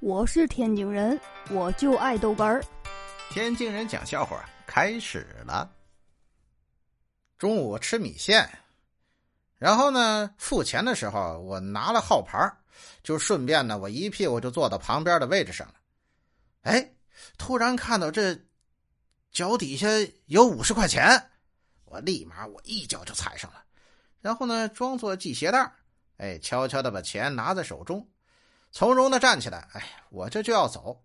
我是天津人，我就爱豆干儿。天津人讲笑话开始了。中午吃米线，然后呢，付钱的时候我拿了号牌，就顺便呢，我一屁股就坐到旁边的位置上了。哎，突然看到这脚底下有五十块钱，我立马我一脚就踩上了，然后呢，装作系鞋带哎，悄悄的把钱拿在手中。从容的站起来，哎，我这就要走。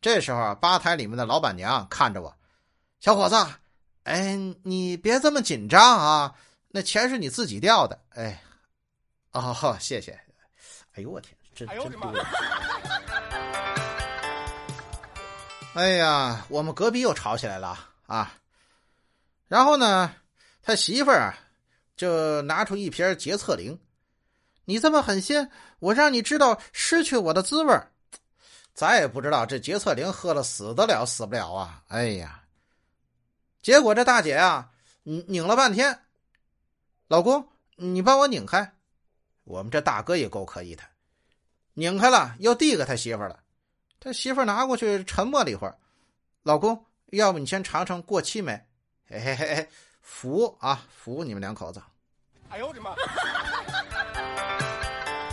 这时候啊，吧台里面的老板娘看着我，小伙子，哎，你别这么紧张啊，那钱是你自己掉的，哎，哦，谢谢。哎呦我天，真真丢人！哎呀，我们隔壁又吵起来了啊！然后呢，他媳妇儿就拿出一瓶洁厕灵。你这么狠心，我让你知道失去我的滋味咱也不知道这洁厕灵喝了死得了死不了啊！哎呀，结果这大姐啊，拧拧了半天，老公，你帮我拧开。我们这大哥也够可以的，拧开了，又递给他媳妇了。他媳妇拿过去，沉默了一会儿。老公，要不你先尝尝过期没？嘿嘿嘿，服啊，服你们两口子。哎呦我的妈！